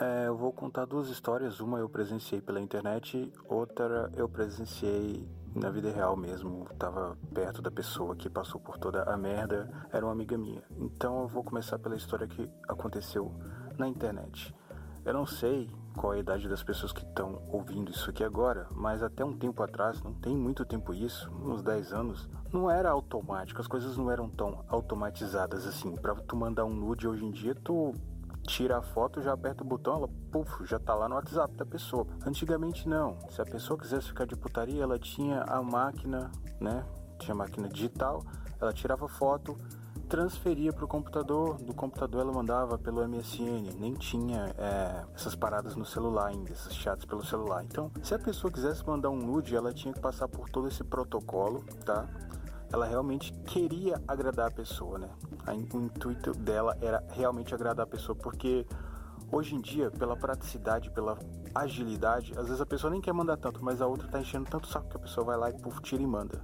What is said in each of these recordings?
É, eu vou contar duas histórias. Uma eu presenciei pela internet, outra eu presenciei na vida real mesmo. Tava perto da pessoa que passou por toda a merda, era uma amiga minha. Então eu vou começar pela história que aconteceu na internet. Eu não sei qual é a idade das pessoas que estão ouvindo isso aqui agora, mas até um tempo atrás, não tem muito tempo isso, uns 10 anos, não era automático, as coisas não eram tão automatizadas assim. Para tu mandar um nude hoje em dia, tu tira a foto, já aperta o botão, ela puf, já tá lá no WhatsApp da pessoa. Antigamente não. Se a pessoa quisesse ficar de putaria, ela tinha a máquina, né? Tinha máquina digital, ela tirava foto, transferia para o computador, do computador ela mandava pelo MSN, nem tinha é, essas paradas no celular ainda, esses chats pelo celular. Então, se a pessoa quisesse mandar um nude, ela tinha que passar por todo esse protocolo, tá? Ela realmente queria agradar a pessoa, né? O intuito dela era realmente agradar a pessoa, porque hoje em dia, pela praticidade, pela agilidade, às vezes a pessoa nem quer mandar tanto, mas a outra tá enchendo tanto saco que a pessoa vai lá e puf, tira e manda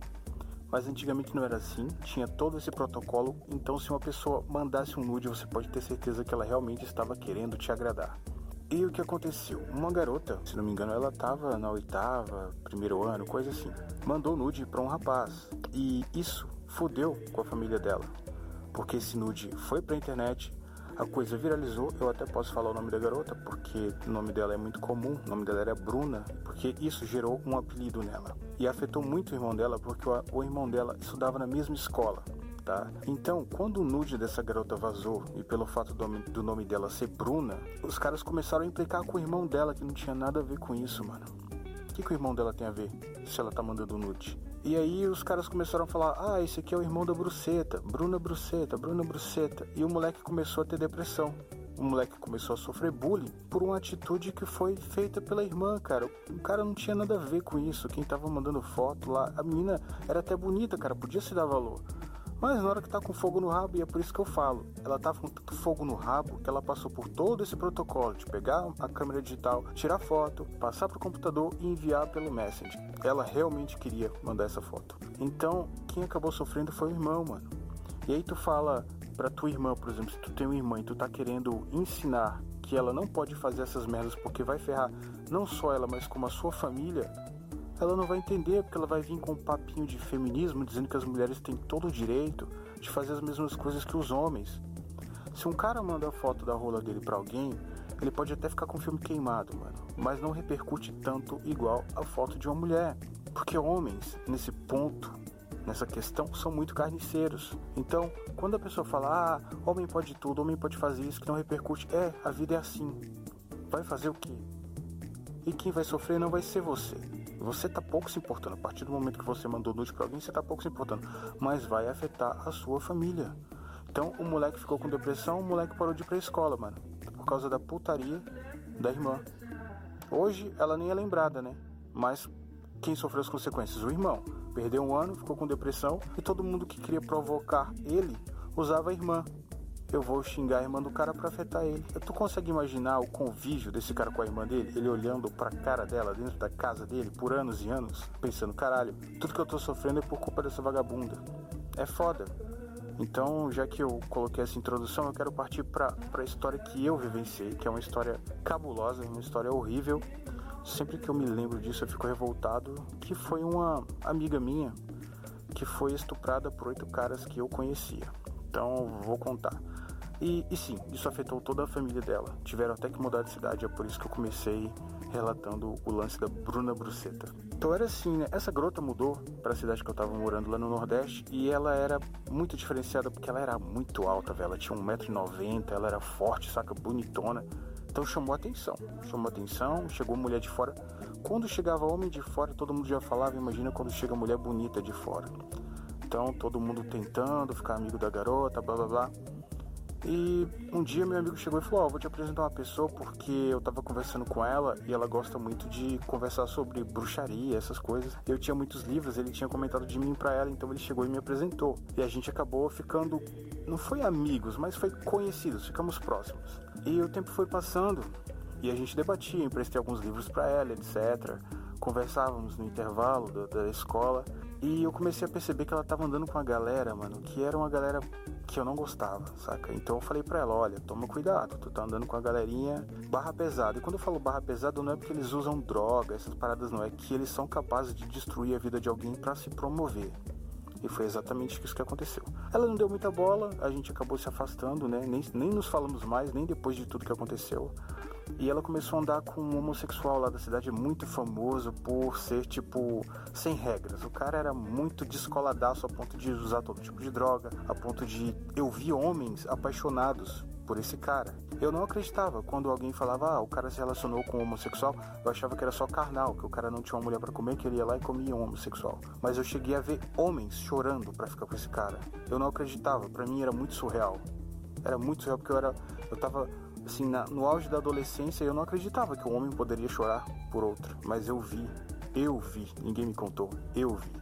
mas antigamente não era assim, tinha todo esse protocolo, então se uma pessoa mandasse um nude, você pode ter certeza que ela realmente estava querendo te agradar. E o que aconteceu? Uma garota, se não me engano, ela estava na oitava, primeiro ano, coisa assim, mandou nude para um rapaz. E isso fodeu com a família dela, porque esse nude foi para a internet, a coisa viralizou, eu até posso falar o nome da garota, porque o nome dela é muito comum, o nome dela era Bruna, porque isso gerou um apelido nela. E afetou muito o irmão dela, porque o irmão dela estudava na mesma escola. Tá? Então, quando o nude dessa garota vazou, e pelo fato do, do nome dela ser Bruna, os caras começaram a implicar com o irmão dela, que não tinha nada a ver com isso, mano. O que, que o irmão dela tem a ver se ela tá mandando nude? E aí os caras começaram a falar: ah, esse aqui é o irmão da Bruceta, Bruna Bruceta, Bruna Bruceta. E o moleque começou a ter depressão. O moleque começou a sofrer bullying por uma atitude que foi feita pela irmã, cara. O cara não tinha nada a ver com isso. Quem tava mandando foto lá, a menina era até bonita, cara, podia se dar valor. Mas na hora que tá com fogo no rabo, e é por isso que eu falo, ela tava com tanto fogo no rabo que ela passou por todo esse protocolo de pegar a câmera digital, tirar foto, passar pro computador e enviar pelo Messenger. Ela realmente queria mandar essa foto. Então, quem acabou sofrendo foi o irmão, mano. E aí tu fala pra tua irmã, por exemplo, se tu tem uma irmã e tu tá querendo ensinar que ela não pode fazer essas merdas porque vai ferrar não só ela, mas como a sua família, ela não vai entender, porque ela vai vir com um papinho de feminismo dizendo que as mulheres têm todo o direito de fazer as mesmas coisas que os homens. Se um cara manda a foto da rola dele para alguém, ele pode até ficar com o filme queimado, mano, mas não repercute tanto igual a foto de uma mulher, porque homens, nesse ponto, nessa questão, são muito carniceiros. Então, quando a pessoa fala, ah, homem pode tudo, homem pode fazer isso, que não repercute, é, a vida é assim. Vai fazer o quê? E quem vai sofrer não vai ser você. Você tá pouco se importando. A partir do momento que você mandou nude para alguém, você tá pouco se importando. Mas vai afetar a sua família. Então o moleque ficou com depressão, o moleque parou de ir pra escola, mano. Por causa da putaria da irmã. Hoje ela nem é lembrada, né? Mas quem sofreu as consequências? O irmão. Perdeu um ano, ficou com depressão e todo mundo que queria provocar ele usava a irmã eu vou xingar a irmã do cara para afetar ele. Tu consegue imaginar o convívio desse cara com a irmã dele? Ele olhando pra cara dela dentro da casa dele por anos e anos, pensando: caralho, tudo que eu tô sofrendo é por culpa dessa vagabunda. É foda. Então, já que eu coloquei essa introdução, eu quero partir para a história que eu vivenciei, que é uma história cabulosa, uma história horrível. Sempre que eu me lembro disso, eu fico revoltado. Que foi uma amiga minha que foi estuprada por oito caras que eu conhecia. Então, vou contar. E, e sim, isso afetou toda a família dela. Tiveram até que mudar de cidade, é por isso que eu comecei relatando o lance da Bruna Bruceta. Então era assim, né? Essa grota mudou para a cidade que eu tava morando lá no Nordeste e ela era muito diferenciada porque ela era muito alta, velho. Ela tinha 1,90m, ela era forte, saca, bonitona. Então chamou atenção, chamou atenção, chegou mulher de fora. Quando chegava homem de fora, todo mundo já falava, imagina quando chega mulher bonita de fora. Então todo mundo tentando ficar amigo da garota, blá blá blá. E um dia meu amigo chegou e falou: Ó, oh, vou te apresentar uma pessoa porque eu tava conversando com ela e ela gosta muito de conversar sobre bruxaria, essas coisas. Eu tinha muitos livros, ele tinha comentado de mim para ela, então ele chegou e me apresentou. E a gente acabou ficando, não foi amigos, mas foi conhecidos, ficamos próximos. E o tempo foi passando e a gente debatia, emprestei alguns livros para ela, etc. Conversávamos no intervalo da, da escola e eu comecei a perceber que ela tava andando com uma galera, mano, que era uma galera que eu não gostava, saca? Então eu falei pra ela, olha, toma cuidado, tu tá andando com a galerinha barra pesada. E quando eu falo barra pesada, não é porque eles usam droga, essas paradas não, é que eles são capazes de destruir a vida de alguém para se promover. E foi exatamente isso que aconteceu. Ela não deu muita bola, a gente acabou se afastando, né? Nem, nem nos falamos mais, nem depois de tudo que aconteceu. E ela começou a andar com um homossexual lá da cidade, muito famoso por ser, tipo, sem regras. O cara era muito descoladaço a ponto de usar todo tipo de droga, a ponto de eu vi homens apaixonados por esse cara. Eu não acreditava quando alguém falava, ah, o cara se relacionou com um homossexual, eu achava que era só carnal, que o cara não tinha uma mulher para comer, que ele ia lá e comia um homossexual. Mas eu cheguei a ver homens chorando para ficar com esse cara. Eu não acreditava, para mim era muito surreal. Era muito surreal porque eu era eu tava assim, na, no auge da adolescência, eu não acreditava que um homem poderia chorar por outro, mas eu vi, eu vi, ninguém me contou, eu vi.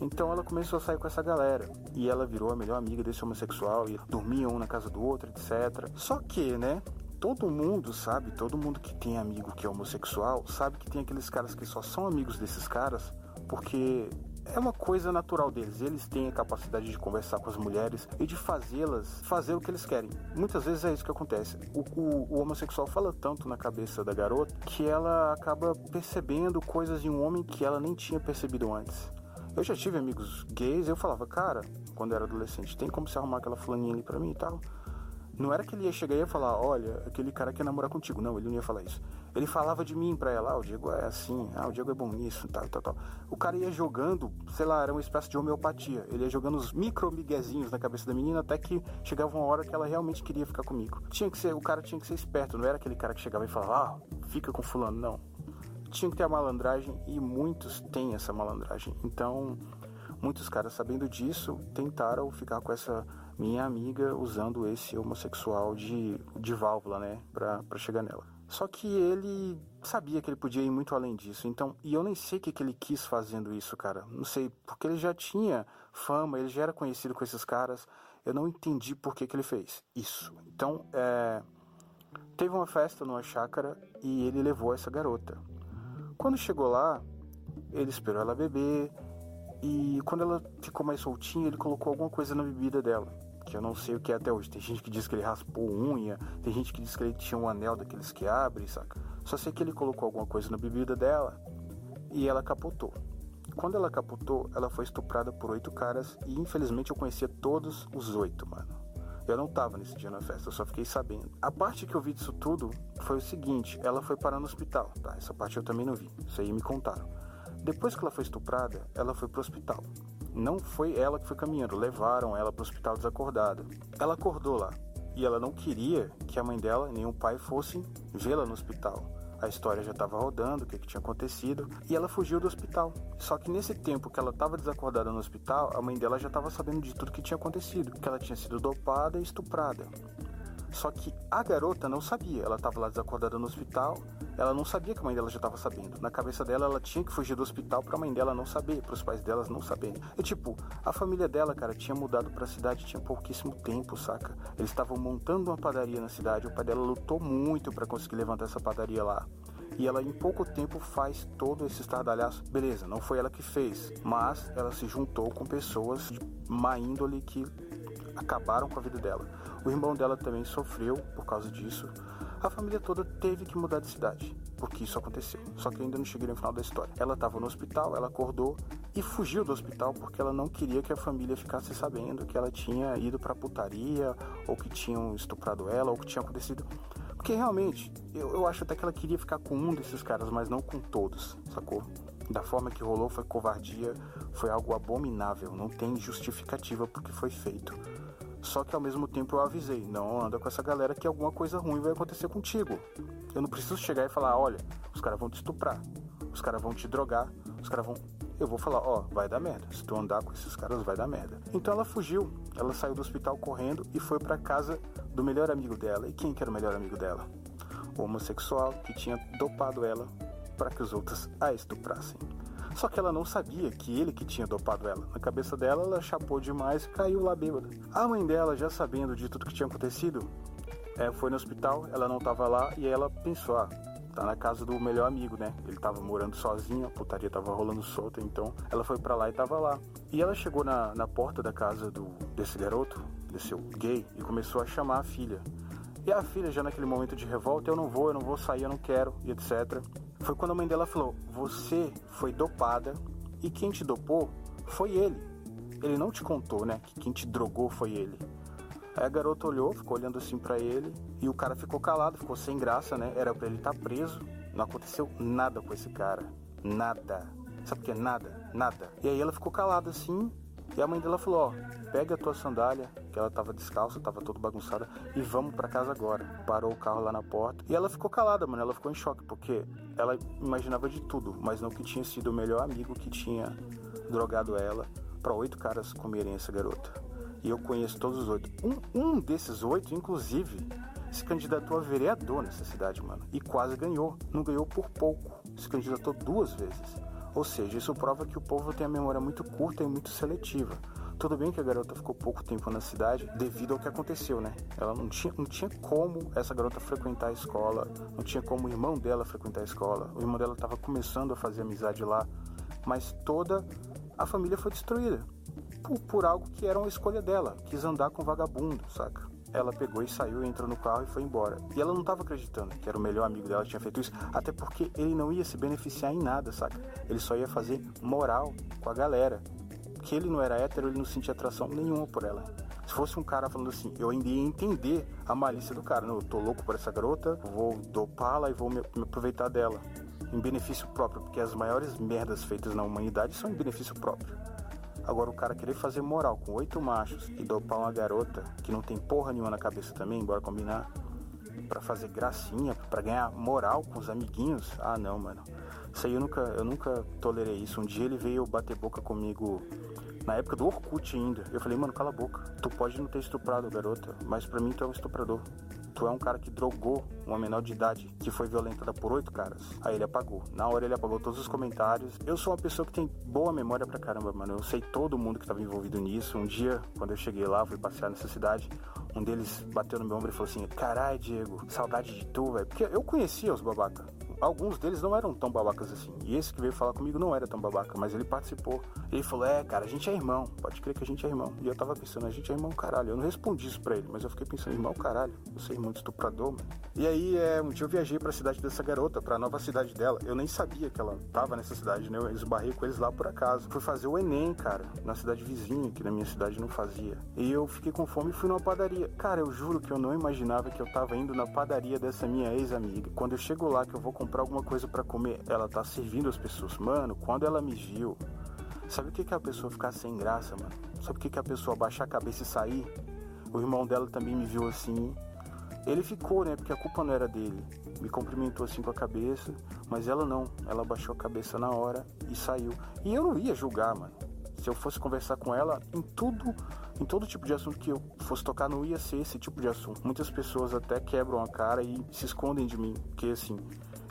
Então ela começou a sair com essa galera e ela virou a melhor amiga desse homossexual e dormiam um na casa do outro, etc. Só que, né? Todo mundo sabe, todo mundo que tem amigo que é homossexual sabe que tem aqueles caras que só são amigos desses caras porque é uma coisa natural deles. Eles têm a capacidade de conversar com as mulheres e de fazê-las fazer o que eles querem. Muitas vezes é isso que acontece. O, o, o, homossexual fala tanto na cabeça da garota que ela acaba percebendo coisas em um homem que ela nem tinha percebido antes. Eu já tive amigos gays, eu falava, cara, quando era adolescente, tem como se arrumar aquela fulaninha ali pra mim e tal? Não era que ele ia chegar e ia falar, olha, aquele cara quer namorar contigo. Não, ele não ia falar isso. Ele falava de mim pra ela, ah, o Diego é assim, ah, o Diego é bom nisso, tal, tal, tal. O cara ia jogando, sei lá, era uma espécie de homeopatia. Ele ia jogando os micro miguezinhos na cabeça da menina até que chegava uma hora que ela realmente queria ficar comigo. Tinha que ser, o cara tinha que ser esperto, não era aquele cara que chegava e falava, ah, fica com fulano, não. Tinha que ter a malandragem e muitos têm essa malandragem. Então, muitos caras sabendo disso tentaram ficar com essa minha amiga usando esse homossexual de, de válvula, né, pra, pra chegar nela. Só que ele sabia que ele podia ir muito além disso. Então, e eu nem sei o que, que ele quis fazendo isso, cara. Não sei, porque ele já tinha fama, ele já era conhecido com esses caras. Eu não entendi por que, que ele fez isso. Então, é, teve uma festa numa chácara e ele levou essa garota. Quando chegou lá, ele esperou ela beber e quando ela ficou mais soltinha, ele colocou alguma coisa na bebida dela que eu não sei o que é até hoje. Tem gente que diz que ele raspou unha, tem gente que diz que ele tinha um anel daqueles que abre, saca? Só sei que ele colocou alguma coisa na bebida dela e ela capotou. Quando ela capotou, ela foi estuprada por oito caras e infelizmente eu conhecia todos os oito, mano. Eu não tava nesse dia na festa, eu só fiquei sabendo. A parte que eu vi disso tudo foi o seguinte: ela foi parar no hospital, tá? Essa parte eu também não vi, isso aí me contaram. Depois que ela foi estuprada, ela foi pro hospital. Não foi ela que foi caminhando, levaram ela para o hospital desacordada. Ela acordou lá e ela não queria que a mãe dela nem o pai fossem vê-la no hospital. A história já estava rodando, o que, que, tinha acontecido, e ela fugiu do hospital. Só que nesse tempo que ela estava desacordada no hospital, a mãe dela já estava sabendo de tudo que tinha acontecido, que ela tinha sido dopada e estuprada. Só que a garota não sabia. Ela estava lá desacordada no hospital. Ela não sabia que a mãe dela já estava sabendo. Na cabeça dela, ela tinha que fugir do hospital para a mãe dela não saber, para os pais delas não saberem. E tipo, a família dela, cara, tinha mudado para a cidade tinha pouquíssimo tempo, saca? Eles estavam montando uma padaria na cidade. O pai dela lutou muito para conseguir levantar essa padaria lá. E ela em pouco tempo faz todo esse estardalhaço. Beleza, não foi ela que fez, mas ela se juntou com pessoas de má índole que acabaram com a vida dela. O irmão dela também sofreu por causa disso. A família toda teve que mudar de cidade, porque isso aconteceu. Só que ainda não cheguei no final da história. Ela estava no hospital, ela acordou e fugiu do hospital porque ela não queria que a família ficasse sabendo que ela tinha ido pra putaria, ou que tinham estuprado ela, ou que tinha acontecido. Porque realmente, eu, eu acho até que ela queria ficar com um desses caras, mas não com todos, sacou? Da forma que rolou foi covardia, foi algo abominável, não tem justificativa porque foi feito. Só que ao mesmo tempo eu avisei, não anda com essa galera que alguma coisa ruim vai acontecer contigo. Eu não preciso chegar e falar, olha, os caras vão te estuprar, os caras vão te drogar, os caras vão. Eu vou falar, ó, oh, vai dar merda. Se tu andar com esses caras, vai dar merda. Então ela fugiu. Ela saiu do hospital correndo e foi para casa do melhor amigo dela. E quem que era o melhor amigo dela? O homossexual que tinha dopado ela para que os outros a estuprassem. Só que ela não sabia que ele que tinha dopado ela. Na cabeça dela, ela chapou demais e caiu lá bêbada. A mãe dela, já sabendo de tudo que tinha acontecido, é, foi no hospital, ela não estava lá e ela pensou: ah, tá na casa do melhor amigo, né? Ele tava morando sozinho, a putaria tava rolando solta, então ela foi para lá e tava lá. E ela chegou na, na porta da casa do, desse garoto, desse gay, e começou a chamar a filha. E a filha, já naquele momento de revolta, eu não vou, eu não vou sair, eu não quero, e etc. Foi quando a mãe dela falou: Você foi dopada e quem te dopou foi ele. Ele não te contou, né? Que quem te drogou foi ele. Aí a garota olhou, ficou olhando assim para ele e o cara ficou calado, ficou sem graça, né? Era para ele estar tá preso. Não aconteceu nada com esse cara. Nada. Sabe o que é nada? Nada. E aí ela ficou calada assim. E a mãe dela falou: Ó, pega a tua sandália, que ela tava descalça, tava toda bagunçada, e vamos para casa agora. Parou o carro lá na porta. E ela ficou calada, mano. Ela ficou em choque, porque ela imaginava de tudo, mas não que tinha sido o melhor amigo que tinha drogado ela para oito caras comerem essa garota. E eu conheço todos os oito. Um, um desses oito, inclusive, se candidatou a vereador nessa cidade, mano. E quase ganhou. Não ganhou por pouco. Se candidatou duas vezes. Ou seja, isso prova que o povo tem a memória muito curta e muito seletiva. Tudo bem que a garota ficou pouco tempo na cidade devido ao que aconteceu, né? Ela não tinha, não tinha como essa garota frequentar a escola, não tinha como o irmão dela frequentar a escola. O irmão dela estava começando a fazer amizade lá, mas toda a família foi destruída por, por algo que era uma escolha dela, quis andar com vagabundo, saca? Ela pegou e saiu, entrou no carro e foi embora. E ela não estava acreditando que era o melhor amigo dela que tinha feito isso, até porque ele não ia se beneficiar em nada, saca? Ele só ia fazer moral com a galera. Que ele não era hétero, ele não sentia atração nenhuma por ela. Se fosse um cara falando assim, eu ainda ia entender a malícia do cara. Não, eu tô louco por essa garota, vou dopá-la e vou me, me aproveitar dela. Em benefício próprio, porque as maiores merdas feitas na humanidade são em benefício próprio. Agora, o cara querer fazer moral com oito machos e dopar uma garota que não tem porra nenhuma na cabeça também, bora combinar? Para fazer gracinha, para ganhar moral com os amiguinhos? Ah, não, mano. Isso aí eu nunca, eu nunca tolerei isso. Um dia ele veio bater boca comigo na época do Orkut ainda. Eu falei, mano, cala a boca. Tu pode não ter estuprado a garota, mas para mim tu é um estuprador. Tu é um cara que drogou uma menor de idade que foi violentada por oito caras. Aí ele apagou. Na hora ele apagou todos os comentários. Eu sou uma pessoa que tem boa memória pra caramba, mano. Eu sei todo mundo que tava envolvido nisso. Um dia, quando eu cheguei lá, fui passear nessa cidade. Um deles bateu no meu ombro e falou assim: Carai, Diego, saudade de tu, velho. Porque eu conhecia os babaca alguns deles não eram tão babacas assim. E esse que veio falar comigo não era tão babaca, mas ele participou. Ele falou: É, cara, a gente é irmão. Pode crer que a gente é irmão. E eu tava pensando: A gente é irmão, caralho. Eu não respondi isso pra ele, mas eu fiquei pensando: Irmão, caralho. Você é irmão de estuprador, mano. E aí, é, um dia eu viajei pra cidade dessa garota, pra nova cidade dela. Eu nem sabia que ela tava nessa cidade, né? Eu esbarrei com eles lá por acaso. Fui fazer o Enem, cara, na cidade vizinha, que na minha cidade não fazia. E eu fiquei com fome e fui numa padaria. Cara, eu juro que eu não imaginava que eu tava indo na padaria dessa minha ex-amiga. Quando eu chego lá, que eu vou comprar alguma coisa para comer, ela tá servindo as pessoas. Mano, quando ela me viu, sabe o que, que a pessoa ficar sem graça, mano? Sabe o que, que a pessoa baixar a cabeça e sair? O irmão dela também me viu assim. Ele ficou, né? Porque a culpa não era dele. Me cumprimentou assim com a cabeça, mas ela não. Ela baixou a cabeça na hora e saiu. E eu não ia julgar, mano. Se eu fosse conversar com ela em tudo, em todo tipo de assunto que eu fosse tocar, não ia ser esse tipo de assunto. Muitas pessoas até quebram a cara e se escondem de mim, porque assim,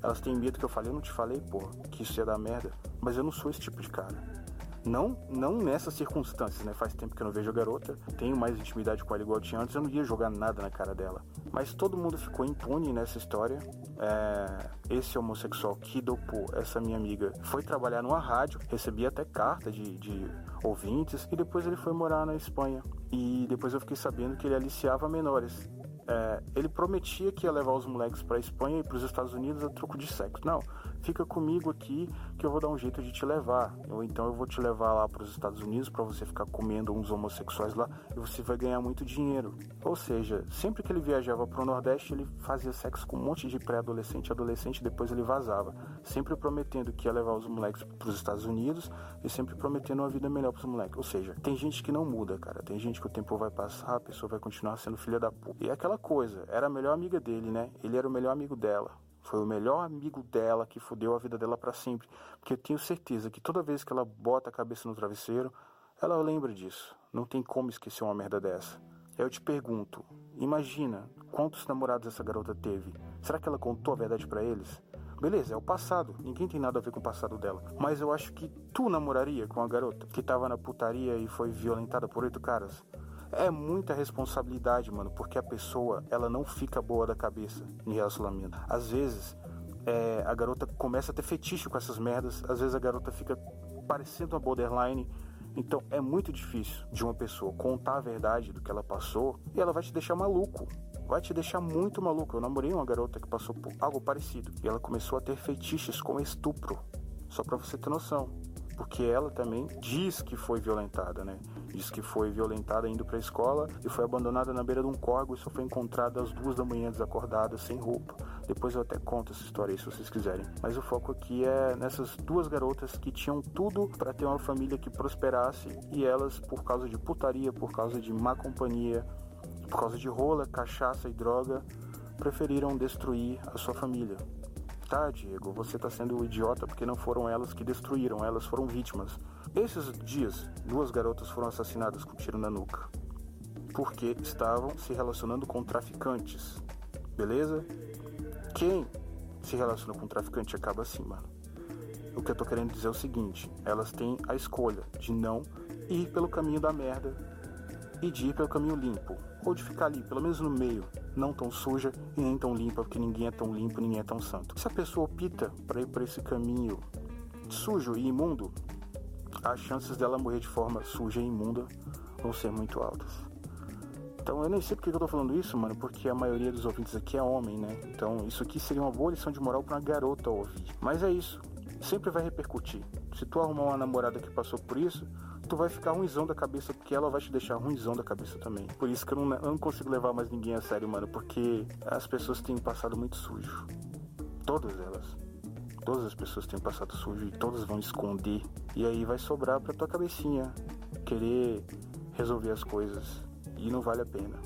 elas têm medo que eu falei, eu não te falei, pô, que isso ia dar merda. Mas eu não sou esse tipo de cara. Não, não nessas circunstâncias, né? Faz tempo que eu não vejo a garota, tenho mais intimidade com ela igual eu tinha antes, eu não ia jogar nada na cara dela. Mas todo mundo ficou impune nessa história. É, esse homossexual que dopou essa minha amiga foi trabalhar numa rádio, recebia até carta de, de ouvintes, e depois ele foi morar na Espanha. E depois eu fiquei sabendo que ele aliciava menores. É, ele prometia que ia levar os moleques para Espanha e para os Estados Unidos a troco de sexo. Não, fica comigo aqui que eu vou dar um jeito de te levar. Ou então eu vou te levar lá para os Estados Unidos para você ficar comendo uns homossexuais lá e você vai ganhar muito dinheiro. Ou seja, sempre que ele viajava para o Nordeste, ele fazia sexo com um monte de pré-adolescente e adolescente e depois ele vazava. Sempre prometendo que ia levar os moleques para os Estados Unidos e sempre prometendo uma vida melhor para os moleques. Ou seja, tem gente que não muda, cara. Tem gente que o tempo vai passar, a pessoa vai continuar sendo filha da puta. E é aquela coisa, era a melhor amiga dele, né? Ele era o melhor amigo dela. Foi o melhor amigo dela que fudeu a vida dela para sempre. Porque eu tenho certeza que toda vez que ela bota a cabeça no travesseiro, ela lembra disso. Não tem como esquecer uma merda dessa. Eu te pergunto, imagina quantos namorados essa garota teve. Será que ela contou a verdade para eles? Beleza, é o passado. Ninguém tem nada a ver com o passado dela. Mas eu acho que tu namoraria com a garota que tava na putaria e foi violentada por oito caras. É muita responsabilidade, mano, porque a pessoa, ela não fica boa da cabeça em relacionamento. Às vezes, é, a garota começa a ter fetiche com essas merdas. Às vezes a garota fica parecendo uma borderline. Então é muito difícil de uma pessoa contar a verdade do que ela passou e ela vai te deixar maluco. Vai te deixar muito maluco. Eu namorei uma garota que passou por algo parecido e ela começou a ter fetiches com estupro. Só para você ter noção porque ela também diz que foi violentada, né? Diz que foi violentada indo para a escola e foi abandonada na beira de um córrego e só foi encontrada às duas da manhã desacordada, sem roupa. Depois eu até conto essa história aí se vocês quiserem. Mas o foco aqui é nessas duas garotas que tinham tudo para ter uma família que prosperasse e elas, por causa de putaria, por causa de má companhia, por causa de rola, cachaça e droga, preferiram destruir a sua família tá, Diego, você está sendo idiota porque não foram elas que destruíram, elas foram vítimas. Esses dias, duas garotas foram assassinadas com tiro na nuca. Porque estavam se relacionando com traficantes. Beleza? Quem se relaciona com traficante acaba assim, mano. O que eu tô querendo dizer é o seguinte: elas têm a escolha de não ir pelo caminho da merda e de ir pelo caminho limpo, ou de ficar ali, pelo menos no meio, não tão suja e nem tão limpa, porque ninguém é tão limpo, ninguém é tão santo. Se a pessoa opta para ir por esse caminho sujo e imundo, as chances dela morrer de forma suja e imunda vão ser muito altas. Então eu nem sei porque eu tô falando isso, mano, porque a maioria dos ouvintes aqui é homem, né? Então isso aqui seria uma boa lição de moral para uma garota ouvir. Mas é isso, sempre vai repercutir. Se tu arrumar uma namorada que passou por isso, tu vai ficar ruimzão da cabeça, porque ela vai te deixar ruimzão da cabeça também. Por isso que eu não, eu não consigo levar mais ninguém a sério, mano, porque as pessoas têm passado muito sujo. Todas elas. Todas as pessoas têm passado sujo e todas vão esconder. E aí vai sobrar pra tua cabecinha querer resolver as coisas. E não vale a pena.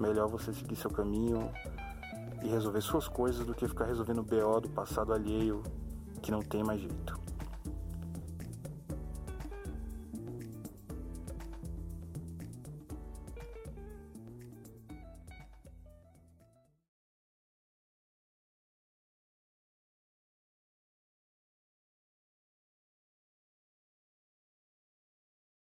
Melhor você seguir seu caminho e resolver suas coisas do que ficar resolvendo o BO do passado alheio que não tem mais jeito.